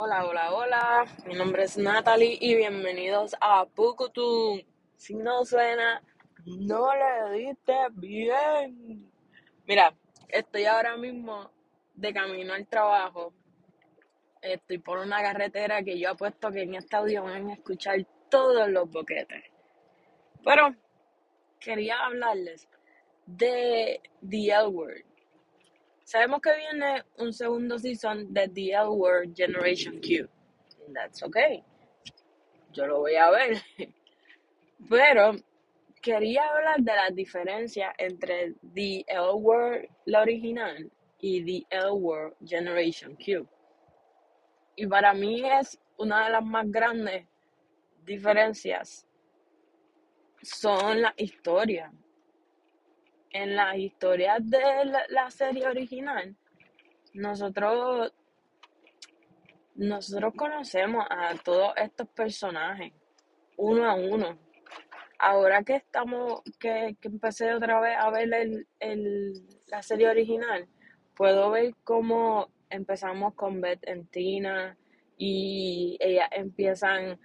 Hola, hola, hola. Mi nombre es Natalie y bienvenidos a Pukutum. Si no suena, no le diste bien. Mira, estoy ahora mismo de camino al trabajo. Estoy por una carretera que yo apuesto que en este audio van a escuchar todos los boquetes. Pero quería hablarles de The L Word. Sabemos que viene un segundo season de The L Word Generation Q. That's okay. Yo lo voy a ver. Pero quería hablar de las diferencias entre The L Word, la original, y The L Word Generation Q. Y para mí es una de las más grandes diferencias son las historias. En las historias de la, la serie original, nosotros, nosotros conocemos a todos estos personajes uno a uno. Ahora que estamos, que, que empecé otra vez a ver el, el- la serie original, puedo ver cómo empezamos con Beth en Tina y ellas empiezan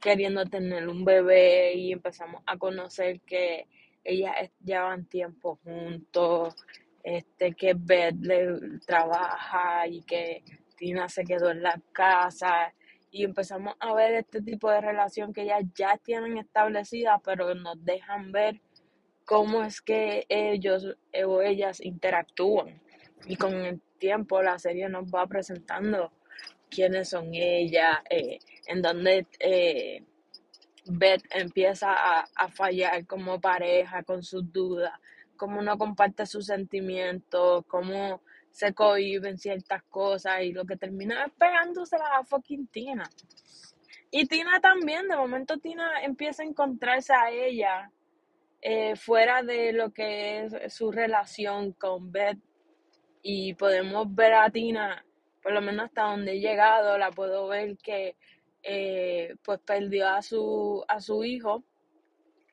queriendo tener un bebé y empezamos a conocer que ellas llevan tiempo juntos, este, que Beth le trabaja y que Tina se quedó en la casa y empezamos a ver este tipo de relación que ellas ya tienen establecida, pero nos dejan ver cómo es que ellos eh, o ellas interactúan. Y con el tiempo la serie nos va presentando quiénes son ellas, eh, en dónde eh, Beth empieza a, a fallar como pareja con sus dudas, cómo no comparte sus sentimientos, cómo se cohiben ciertas cosas y lo que termina es pegándosela a fucking Tina. Y Tina también, de momento Tina empieza a encontrarse a ella eh, fuera de lo que es su relación con Beth y podemos ver a Tina, por lo menos hasta donde he llegado, la puedo ver que eh, pues perdió a su, a su hijo.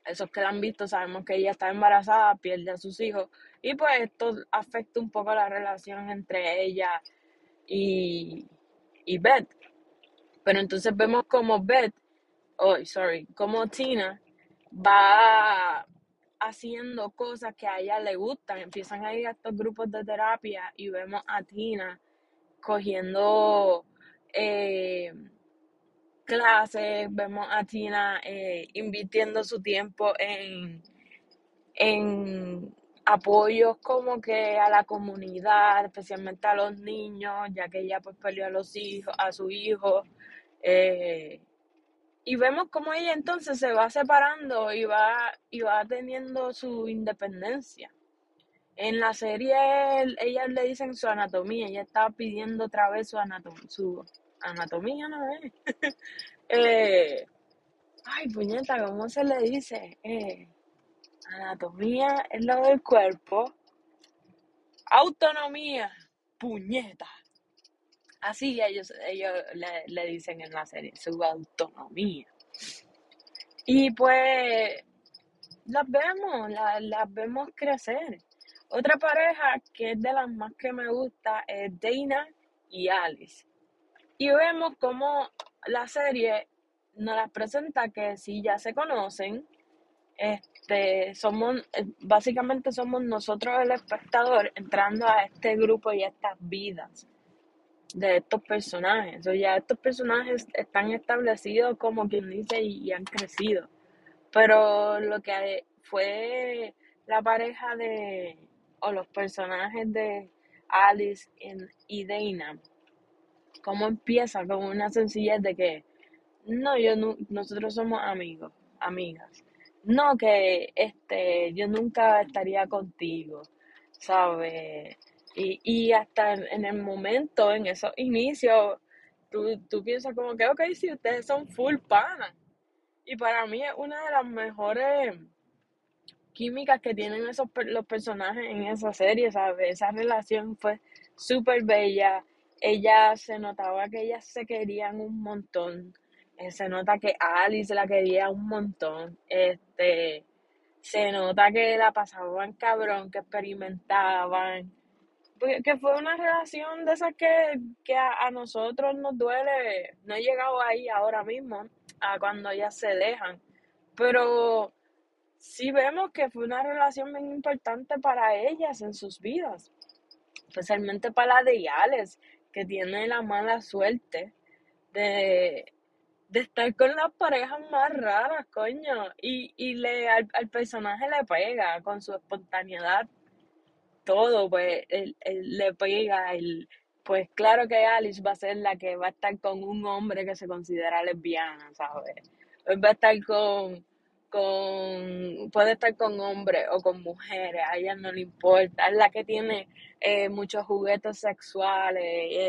Esos que la han visto sabemos que ella está embarazada, pierde a sus hijos. Y pues esto afecta un poco la relación entre ella y, y Beth. Pero entonces vemos como Beth, oh, sorry, como Tina va haciendo cosas que a ella le gustan. Empiezan a ir a estos grupos de terapia y vemos a Tina cogiendo eh, clases, vemos a Tina eh, invirtiendo su tiempo en, en apoyos como que a la comunidad, especialmente a los niños, ya que ella pues perdió a los hijos, a su hijo. eh, y vemos cómo ella entonces se va separando y va, y va teniendo su independencia. En la serie, el- ellas le dicen su anatomía, ella estaba pidiendo otra vez su, anatom- su anatomía, ¿no es? Eh, ay, puñeta, ¿cómo se le dice? Eh, anatomía es lo del cuerpo. Autonomía, puñeta. Así ellos, ellos le, le dicen en la serie, su autonomía. Y pues las vemos, la- las vemos crecer. Otra pareja que es de las más que me gusta es Dana y Alice. Y vemos cómo la serie nos las presenta que si ya se conocen, este, somos, eh, básicamente somos nosotros el espectador entrando a este grupo y a estas vidas de estos personajes. O ya estos personajes están establecidos como quien dice y, y han crecido. Pero lo que fue la pareja de, o los personajes de Alice y Dana, cómo empieza con una sencillez de que, no, yo nosotros somos amigos, amigas. No que este, yo nunca estaría contigo, ¿sabes? Y, y hasta en, el momento, en esos inicios, tú, tú piensas como que, ok, si ustedes son full panas. Y para mí es una de las mejores químicas que tienen esos los personajes en esa serie, ¿sabes? Esa relación fue súper bella. Ella se notaba que ellas se querían un montón. Eh, se nota que Alice la quería un montón. Este, se nota que la pasaban cabrón, que experimentaban. Que fue una relación de esas que, que a, a nosotros nos duele. No he llegado ahí ahora mismo, a cuando ellas se dejan. Pero sí vemos que fue una relación bien importante para ellas en sus vidas. Especialmente para la de Alex, que tiene la mala suerte de, de estar con las parejas más raras, coño. Y, y le, al, al personaje le pega con su espontaneidad todo, pues él, él le pega, el, pues claro que Alice va a ser la que va a estar con un hombre que se considera lesbiana, ¿sabes? Va a estar con, con, puede estar con hombres o con mujeres, a ella no le importa, es la que tiene eh, muchos juguetes sexuales,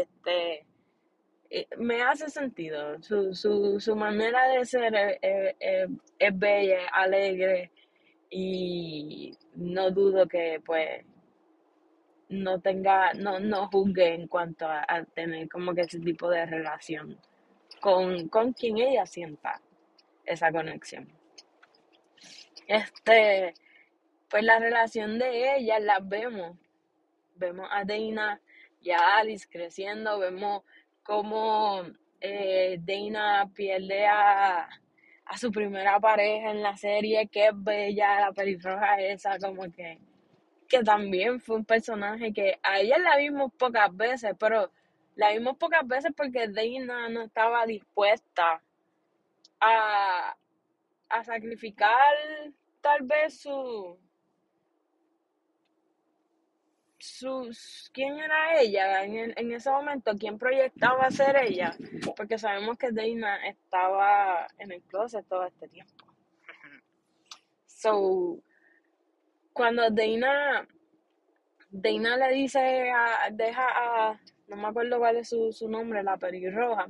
este, eh, me hace sentido, su, su, su manera de ser eh, eh, eh, es bella, alegre y no dudo que pues no tenga, no, no juzgue en cuanto a, a tener como que ese tipo de relación con, con quien ella sienta esa conexión. Este, pues la relación de ellas las vemos. Vemos a Dana y a Alice creciendo, vemos cómo eh, Dana pierde a, a su primera pareja en la serie, que es bella, la pelirroja esa, como que que también fue un personaje que a ella la vimos pocas veces, pero la vimos pocas veces porque Dana no estaba dispuesta a, a sacrificar tal vez su, sus, quién era ella en, en ese momento, quién proyectaba ser ella, porque sabemos que Dana estaba en el closet todo este tiempo. So, cuando Dana Dana le dice a, deja a, no me acuerdo cuál es su, su nombre, la pelirroja,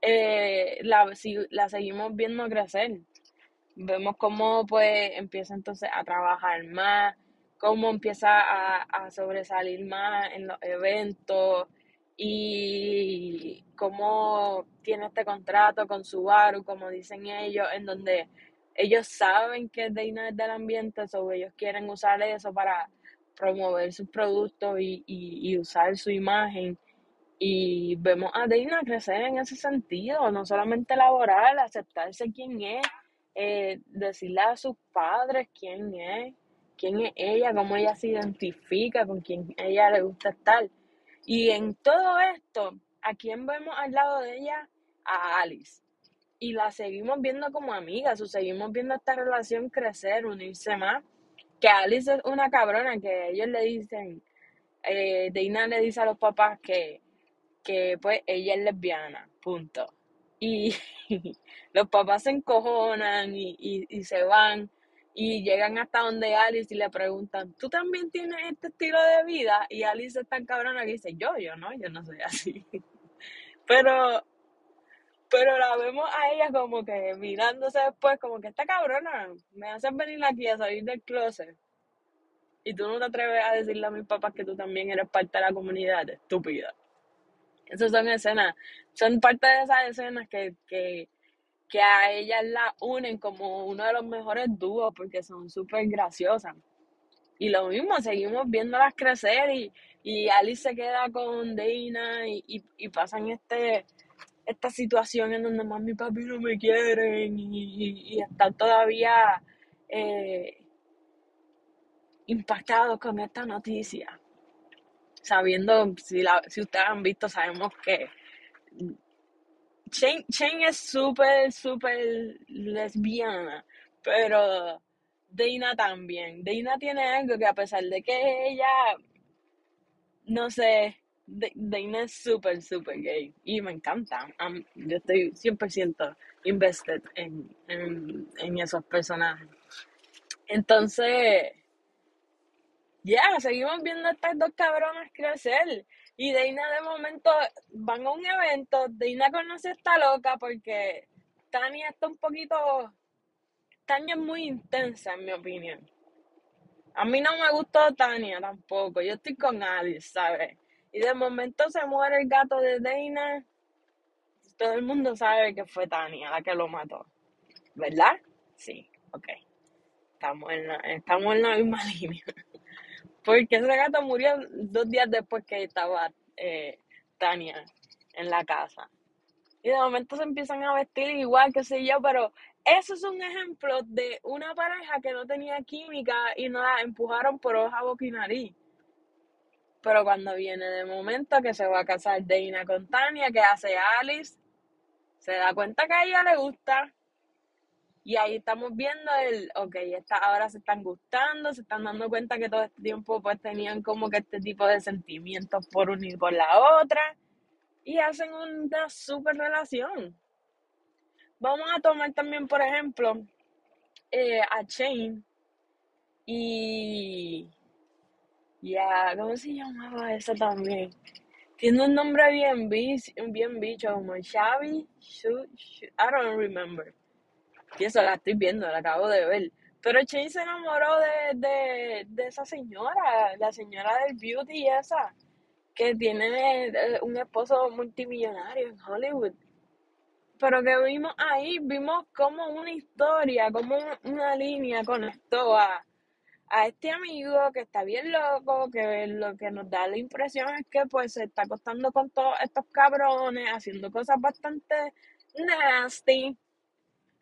eh, la, si- la seguimos viendo crecer. Vemos cómo pues empieza entonces a trabajar más, cómo empieza a, a sobresalir más en los eventos y cómo tiene este contrato con Subaru, como dicen ellos, en donde ellos saben que es del ambiente, so ellos quieren usar eso para promover sus productos y, y, y usar su imagen. Y vemos a Dana crecer en ese sentido, no solamente laboral, aceptarse quién es, eh, decirle a sus padres quién es, quién es ella, cómo ella se identifica, con quién ella le gusta estar. Y en todo esto, ¿a quién vemos al lado de ella? A Alice. Y la seguimos viendo como amigas, o seguimos viendo esta relación crecer, unirse más. Que Alice es una cabrona, que ellos le dicen, eh, Dana le dice a los papás que, que pues ella es lesbiana, punto. Y los papás se encojonan y, y, y se van y llegan hasta donde Alice y le preguntan, ¿tú también tienes este estilo de vida? Y Alice es tan cabrona que dice, yo, yo no, yo no soy así. Pero, pero la vemos a ella como que mirándose después, como que esta cabrona, me haces venir aquí a salir del closet. Y tú no te atreves a decirle a mis papás que tú también eres parte de la comunidad, estúpida. Esas son escenas, son parte de esas escenas que, que, que a ellas la unen como uno de los mejores dúos porque son súper graciosas. Y lo mismo, seguimos viéndolas crecer y, y Alice se queda con Dana y, y, pasan este, esta situación en donde mami y papi no me quieren y, y, y están todavía eh, impactados con esta noticia. Sabiendo, si, la, si ustedes han visto, sabemos que Shane es súper, súper lesbiana, pero Dana también. Dana tiene algo que a pesar de que ella, no sé, D- Dana es súper, súper gay y me encanta. Am- yo estoy 100% invested en, en, en esos personajes. Entonces, ya, seguimos viendo a estas dos cabronas crecer. Y Dana de momento van a un evento, Dana conoce a esta loca porque Tania está un poquito, Tania es muy intensa en mi opinión. A mí no me gustó Tania tampoco, yo estoy con Alice, ¿sabes? Y de momento se muere el gato de Dana, todo el mundo sabe que fue Tania la que lo mató, ¿verdad? Sí, ok, estamos en la, estamos en la misma línea. Porque ese gato murió dos días después que estaba eh, Tania en la casa. Y de momento se empiezan a vestir igual, que sé yo, pero eso es un ejemplo de una pareja que no tenía química y no la empujaron por hoja, boca y nariz. Pero cuando viene de momento que se va a casar Dana con Tania, que hace Alice, se da cuenta que a ella le gusta. Y ahí estamos viendo el, ok, esta, ahora se están gustando, se están dando cuenta que todo este tiempo pues tenían como que este tipo de sentimientos por unir y por la otra. Y hacen una super relación. Vamos a tomar también, por ejemplo, eh, a Shane y... Ya, ¿cómo se llamaba esa también? Tiene un nombre bien, bien bicho, como Xavi, I don't remember. Y eso la estoy viendo, la acabo de ver. Pero Shane se enamoró de, de, esa señora, la señora del beauty esa, que tiene eh, un esposo multimillonario en Hollywood. Pero que vimos ahí, vimos como una historia, como una línea conectó a, a este amigo que está bien loco, que lo que nos da la impresión es que pues se está acostando con todos estos cabrones, haciendo cosas bastante nasty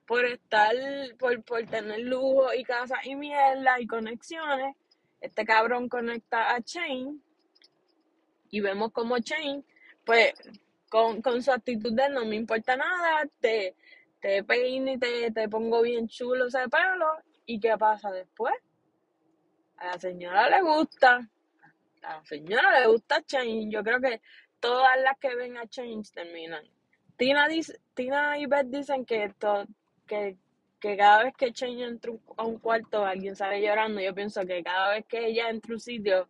por estar, por, por tener lujo y casa y mierda y conexiones. Este cabrón conecta a Chain y vemos como Chain, pues con, con su actitud de no me importa nada, te, te peino y te, te pongo bien chulo ese pelo. ¿Y qué pasa después? A la señora le gusta. A la señora le gusta Change. Yo creo que todas las que ven a Change terminan. Tina, dice, Tina y Beth dicen que, que, que cada vez que Change entra a un cuarto alguien sale llorando. Yo pienso que cada vez que ella entra a un sitio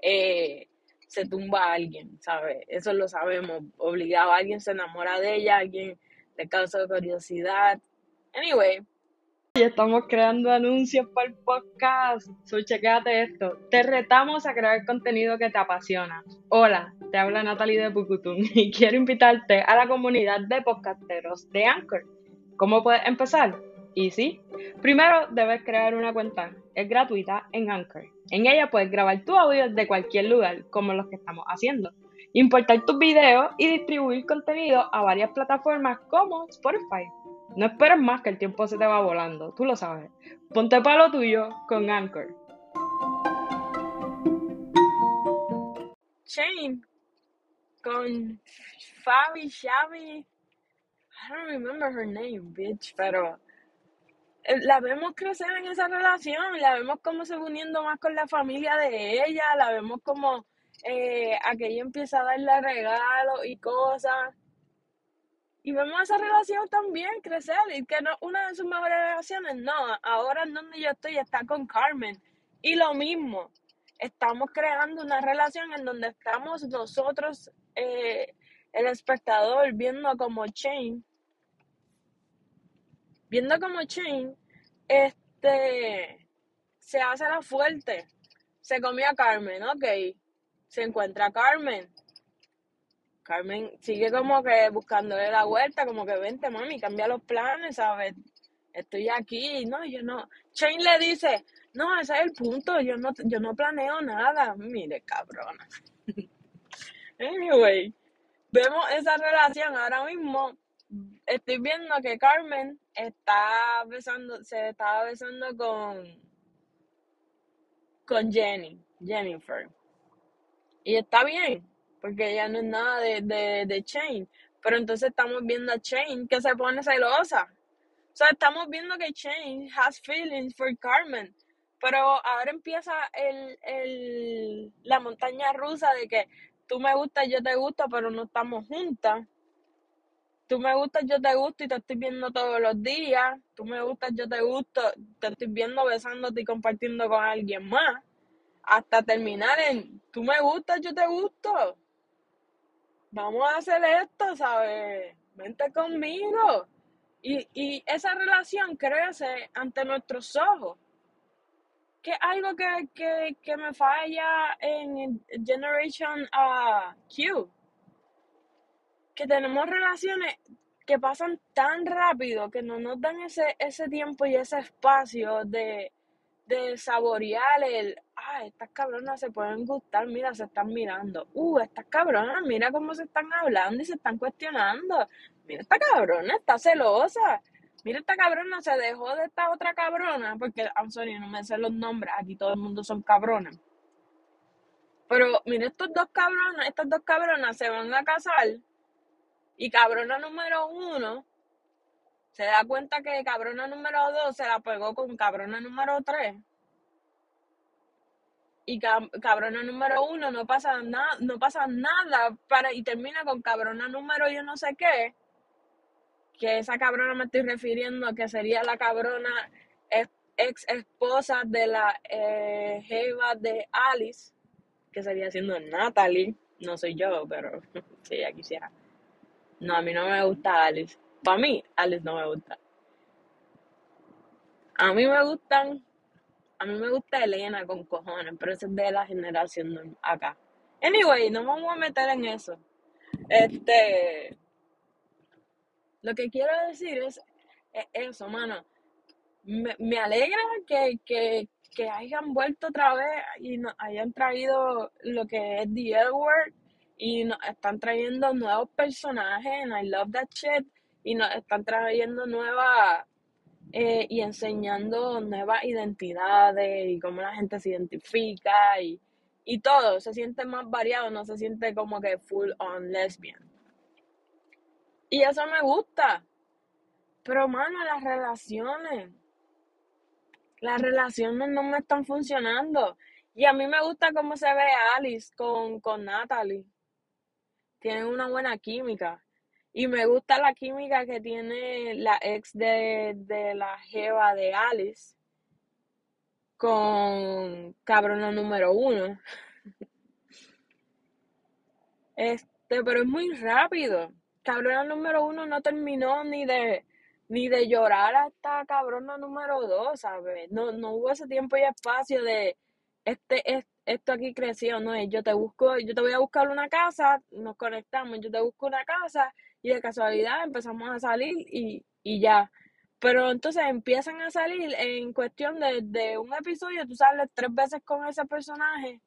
eh, se tumba a alguien, ¿sabes? Eso lo sabemos. Obligado, alguien se enamora de ella, alguien le causa curiosidad. Anyway, y estamos creando anuncios para el podcast. So, chequéate esto. Te retamos a crear contenido que te apasiona. Hola, te habla Natalie de Pucutun y quiero invitarte a la comunidad de podcasteros de Anchor. ¿Cómo puedes empezar? Y sí, primero debes crear una cuenta. Es gratuita en Anchor. En ella puedes grabar tu audio de cualquier lugar, como los que estamos haciendo. Importar tus videos y distribuir contenido a varias plataformas como Spotify. No esperes más que el tiempo se te va volando, tú lo sabes. Ponte palo tuyo con Anchor. Shane con Fabi, Xavi, I don't remember her name, bitch, pero eh, la vemos crecer en esa relación, la vemos como se uniendo más con la familia de ella, la vemos como eh, a que ella empieza a darle regalos y cosas. Y vemos esa relación también crecer y que no una de sus mejores relaciones, no, ahora en donde yo estoy está con Carmen. Y lo mismo, estamos creando una relación en donde estamos nosotros, eh, el espectador, viendo como Chain, viendo como Chain, este, se hace la fuerte. Se comió a Carmen, ok. Se encuentra a Carmen Carmen sigue como que buscándole la vuelta, como que vente, mami, cambia los planes, ¿sabes? Estoy aquí, no, yo no. Shane le dice, no, ese es el punto, yo no, yo no planeo nada. Mire, cabrona. anyway, vemos esa relación ahora mismo. Estoy viendo que Carmen está besando, se estaba besando con, con Jenny, Jennifer. Y está bien porque ella no es nada de, de, de Chain. Pero entonces estamos viendo a Chain que se pone celosa. O sea, estamos viendo que Chain has feelings for Carmen. Pero ahora empieza el, el, la montaña rusa de que tú me gustas, yo te gusto, pero no estamos juntas. Tú me gustas, yo te gusto y te estoy viendo todos los días. Tú me gustas, yo te gusto, te estoy viendo besándote y compartiendo con alguien más. Hasta terminar en, tú me gustas, yo te gusto vamos a hacer esto, ¿sabes? Vente conmigo. Y, y esa relación crece ante nuestros ojos. Que algo que, que, que me falla en Generation uh, Q. Que tenemos relaciones que pasan tan rápido que no nos dan ese, ese tiempo y ese espacio de, de saborear el, ah, estas cabronas se pueden gustar, mira, se están mirando. Uh, estas cabronas, mira cómo se están hablando y se están cuestionando. Mira, esta cabrona está celosa. Mira, esta cabrona se dejó de esta otra cabrona, porque, I'm sorry, no me sé los nombres, aquí todo el mundo son cabronas. Pero mira, estos dos cabronas, estas dos cabronas se van a casar y cabrona número uno se da cuenta que cabrona número dos se la pegó con cabrona número tres y cab- cabrona número uno no pasa nada, no pasa nada para y termina con cabrona número yo no sé qué, que esa cabrona me estoy refiriendo a que sería la cabrona ex esposa de la eh, jeva de Alice, que sería siendo Natalie, no soy yo, pero si ella quisiera. No, a mí no me gusta Alice. Para mí, Alice no me gusta. A mí me gustan, a mí me gusta Elena con cojones, pero esa es de la generación acá. Anyway, no vamos a meter en eso. Este, lo que quiero decir es, es eso, mano. Me, me alegra que, que, que hayan vuelto otra vez y nos hayan traído lo que es The L Word y nos están trayendo nuevos personajes, and I love that shit, y nos están trayendo nuevas eh, y enseñando nuevas identidades y cómo la gente se identifica y, y todo, se siente más variado, no se siente como que full on lesbian. Y eso me gusta, pero mano, las relaciones, las relaciones no me están funcionando. Y a mí me gusta cómo se ve Alice con, con Natalie. Tienen una buena química. Y me gusta la química que tiene la ex de, de la jeva de Alice con cabrona número uno. Este, pero es muy rápido. Cabrona número uno no terminó ni de ni de llorar hasta cabrona número dos, ¿sabes? No, no hubo ese tiempo y espacio de este, es- esto aquí creció, no es yo te busco, yo te voy a buscar una casa, nos conectamos, yo te busco una casa y de casualidad empezamos a salir y, y ya. Pero entonces empiezan a salir en cuestión de, de un episodio, tú sales tres veces con ese personaje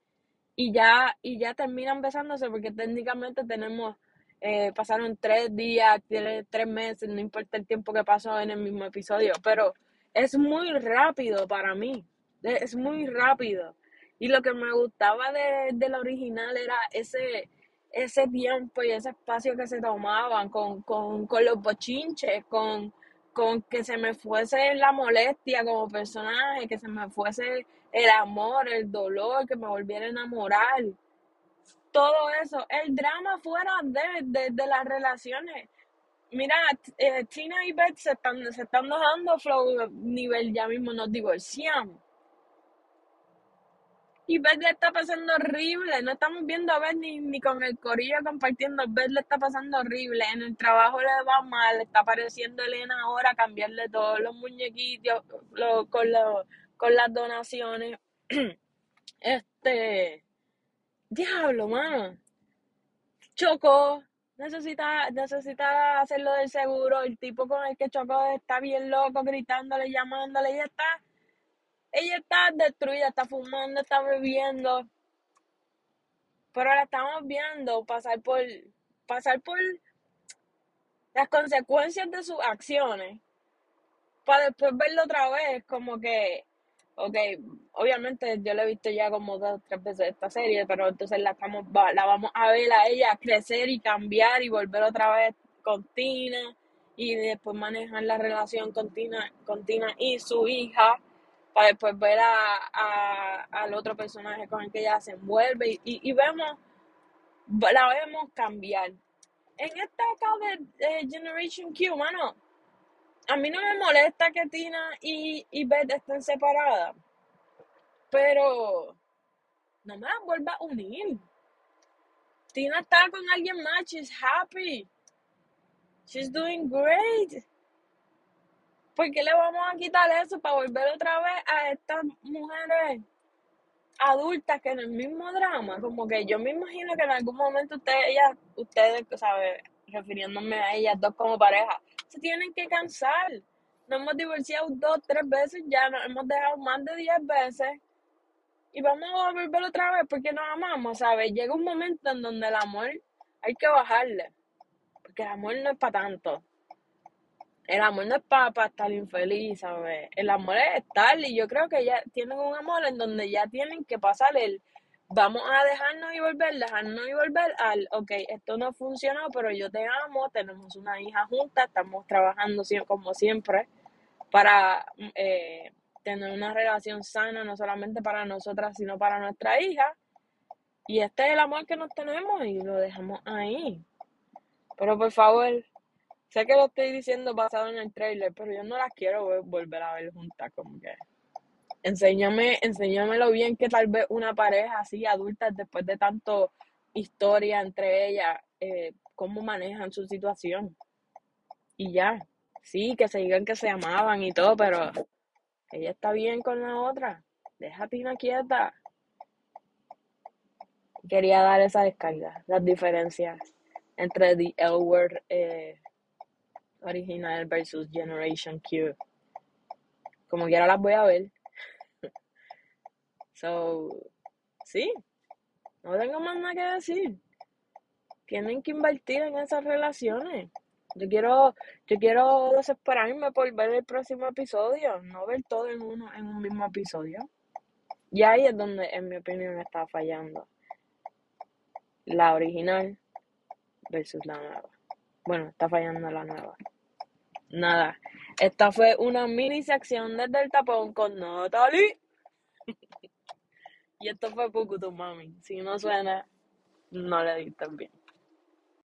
y ya, y ya terminan besándose porque técnicamente tenemos, eh, pasaron tres días, tiene tres meses, no importa el tiempo que pasó en el mismo episodio, pero es muy rápido para mí, es muy rápido. Y lo que me gustaba de, de la original era ese, ese tiempo y ese espacio que se tomaban con, con, con los bochinches, con, con que se me fuese la molestia como personaje, que se me fuese el amor, el dolor, que me volviera a enamorar, todo eso, el drama fuera de, de, de las relaciones. Mira, eh, Tina y Beth se están, se están dejando flow nivel, ya mismo nos divorciamos. Y Beth le está pasando horrible, no estamos viendo a Beth ni, ni con el corillo compartiendo, Beth le está pasando horrible, en el trabajo le va mal, está apareciendo Elena ahora, cambiarle todos los muñequitos lo- con, lo- con las donaciones. Este, diablo, mano, chocó, necesita, necesita hacerlo del seguro, el tipo con el que chocó está bien loco, gritándole, llamándole, ella está, ella está destruida, está fumando, está bebiendo, pero la estamos viendo pasar por, pasar por las consecuencias de sus acciones, para después verlo otra vez, como que, ok, obviamente yo la he visto ya como dos o tres veces esta serie, pero entonces la estamos, la vamos a ver a ella crecer y cambiar y volver otra vez con Tina y después manejar la relación con Tina, con Tina y su hija para después ver a, a- al otro personaje con el que ella se envuelve y, y, vemos, la vemos cambiar. En esta acá de Generation Q, mano, a mí no me molesta que Tina y, y Beth estén separadas, pero no me las vuelva a unir. Tina está con alguien más, she's happy, she's doing great. ¿Por qué le vamos a quitar eso para volver otra vez a estas mujeres adultas que en el mismo drama? Como que yo me imagino que en algún momento ustedes, ellas, ustedes, ¿sabes? Refiriéndome a ellas dos como pareja, se tienen que cansar. Nos hemos divorciado dos, tres veces ya, nos hemos dejado más de diez veces y vamos a volver otra vez porque nos amamos, ¿sabes? Llega un momento en donde el amor hay que bajarle, porque el amor no es para tanto. El amor no es para estar infeliz, ¿sabes? El amor es estar y yo creo que ya tienen un amor en donde ya tienen que pasar el vamos a dejarnos y volver, dejarnos y volver al, ok, esto no funcionó, pero yo te amo, tenemos una hija junta, estamos trabajando como siempre para eh, tener una relación sana, no solamente para nosotras, sino para nuestra hija. Y este es el amor que nos tenemos y lo dejamos ahí. Pero por favor, sé que lo estoy diciendo basado en el trailer, pero yo no las quiero volver a ver juntas, como que enséñame, enséñame lo bien que tal vez una pareja así adulta, después de tanto historia entre ellas, eh, cómo manejan su situación. Y ya, sí, que se digan que se amaban y todo, pero ella está bien con la otra. Deja a Tina quieta. Quería dar esa descarga, las diferencias entre The L Word eh, original versus Generation Q. Como quiera las voy a ver. So, sí, no tengo más nada que decir. Tienen que invertir en esas relaciones. Yo quiero, yo quiero desesperarme por ver el próximo episodio, no ver todo en uno, en un mismo episodio. Y ahí es donde, en mi opinión, está fallando. La original versus la nueva. Bueno, está fallando la nueva. Nada. Esta fue una mini sección desde el tapón con Natalie. Y esto fue tu Mami. Si no suena, no le diste bien.